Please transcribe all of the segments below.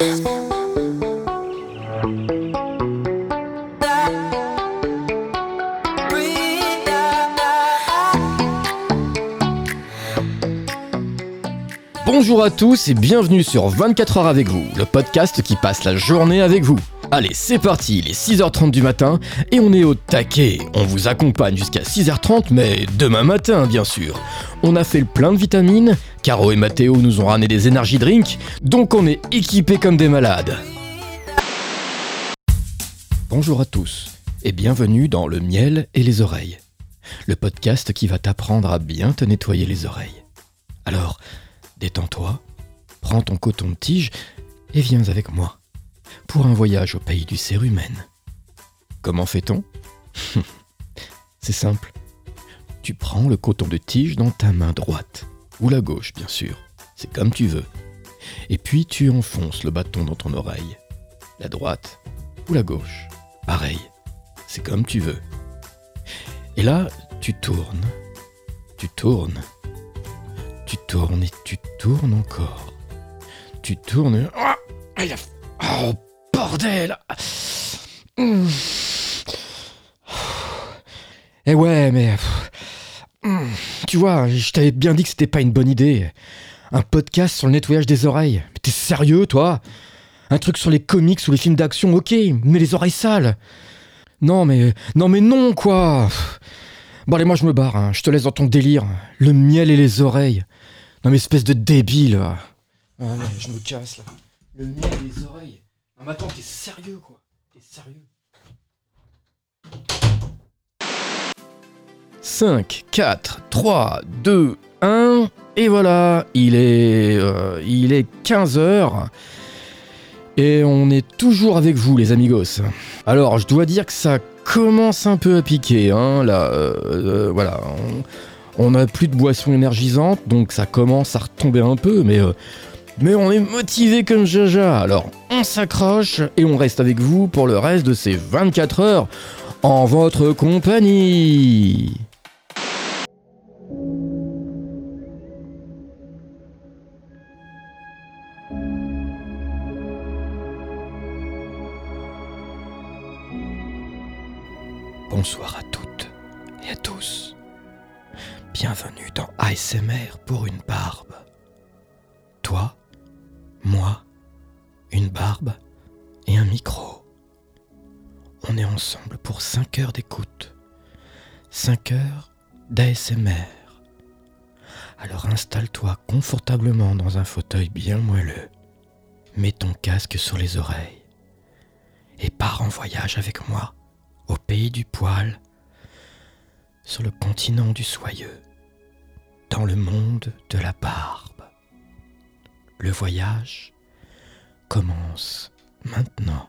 Bonjour à tous et bienvenue sur 24 heures avec vous, le podcast qui passe la journée avec vous. Allez, c'est parti, il est 6h30 du matin et on est au taquet. On vous accompagne jusqu'à 6h30, mais demain matin, bien sûr. On a fait le plein de vitamines, Caro et Mathéo nous ont ramené des énergies drinks, donc on est équipés comme des malades. Bonjour à tous et bienvenue dans Le miel et les oreilles, le podcast qui va t'apprendre à bien te nettoyer les oreilles. Alors, détends-toi, prends ton coton de tige et viens avec moi pour un voyage au pays du cérumen. Comment fait-on? C'est simple. Tu prends le coton de tige dans ta main droite, ou la gauche bien sûr, c'est comme tu veux. Et puis tu enfonces le bâton dans ton oreille. La droite ou la gauche, pareil, c'est comme tu veux. Et là, tu tournes, tu tournes, tu tournes et tu tournes encore. Tu tournes. Oh, oh bordel hmm. Eh ouais, mais. Hmm. Tu vois, je t'avais bien dit que c'était pas une bonne idée. Un podcast sur le nettoyage des oreilles. Mais t'es sérieux, toi? Un truc sur les comics ou les films d'action, ok, mais les oreilles sales. Non, mais. Non, mais non, quoi Bon, allez, moi je me barre, hein. je te laisse dans ton délire. Le miel et les oreilles. Non, mais espèce de débile. Ah, je me casse là. Le miel et les oreilles. Non mais attends, t'es sérieux quoi. T'es sérieux. 5, 4, 3, 2, 1, et voilà, il est, euh, il est 15h, et on est toujours avec vous les amigos. Alors, je dois dire que ça commence un peu à piquer, hein, là, euh, euh, voilà, on, n'a plus de boissons énergisantes, donc ça commence à retomber un peu, mais mais on est motivé comme Jaja, alors on s'accroche et on reste avec vous pour le reste de ces 24 heures en votre compagnie. Bonsoir à toutes et à tous. Bienvenue dans ASMR pour une barbe. Barbe et un micro. On est ensemble pour 5 heures d'écoute. 5 heures d'ASMR. Alors installe-toi confortablement dans un fauteuil bien moelleux. Mets ton casque sur les oreilles. Et pars en voyage avec moi au pays du poil, sur le continent du soyeux, dans le monde de la barbe. Le voyage commence maintenant.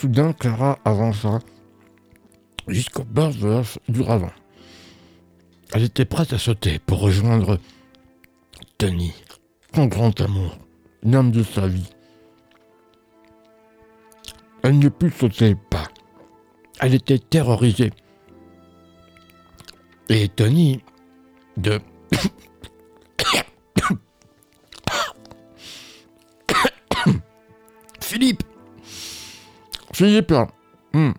Soudain, Clara avança jusqu'au bord du ravin. Elle était prête à sauter pour rejoindre Tony, son grand amour, l'homme de sa vie. Elle ne put sauter pas. Elle était terrorisée. Et Tony, de... Philippe Philippe. Hmm.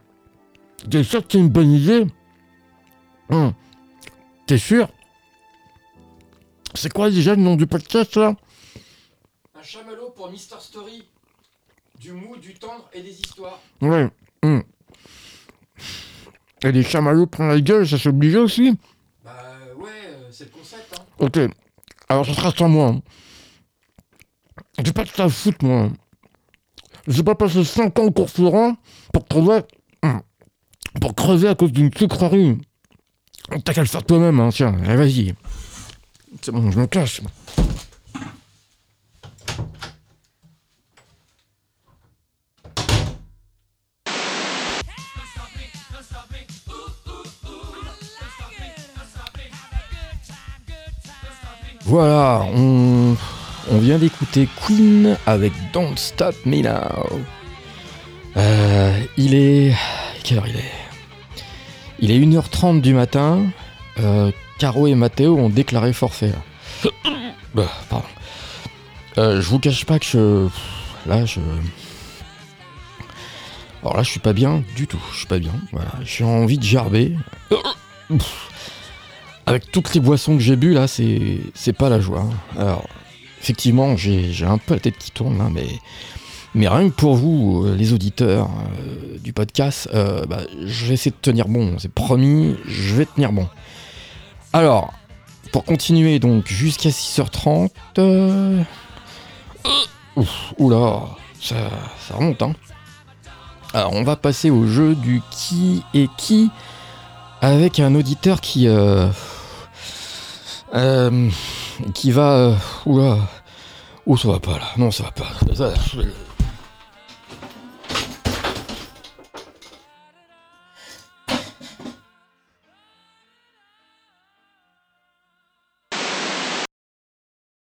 T'es sûr que c'est une bonne idée? Hmm. T'es sûr? C'est quoi déjà le nom du podcast là? Un chamallow pour Mister Story. Du mou, du tendre et des histoires. Ouais. hmm. Et les chamallows prennent la gueule, ça s'oblige aussi? Bah ouais, c'est le concept. Hein. Ok. Alors ça sera sans moi. hein. J'ai pas de ça à foutre moi. J'ai pas passé 5 ans au cours Florent pour hmm, Pour crever à cause d'une sucrerie. T'as qu'à le faire toi-même, hein, tiens, allez, vas-y. C'est bon, je me cache. Voilà, on, on vient d'écouter Queen avec Don't Stop Me Now. Euh, il est. Quelle heure il est? Il est 1h30 du matin. Euh, Caro et Mathéo ont déclaré forfait. Bah, pardon. Euh, je vous cache pas que je. Là, je. Alors là, je suis pas bien du tout. Je suis pas bien. Voilà. J'ai envie de gerber. Avec toutes les boissons que j'ai bu là, c'est c'est pas la joie. Alors, effectivement, j'ai un peu la tête qui tourne là, mais mais rien que pour vous, euh, les auditeurs euh, du podcast, euh, bah, je vais essayer de tenir bon. C'est promis, je vais tenir bon. Alors, pour continuer donc jusqu'à 6h30. euh, Ouf, oula, ça, ça remonte hein. Alors, on va passer au jeu du qui est qui avec un auditeur qui qui va euh, oula. Oh ça va pas là. Non ça va pas. Ça-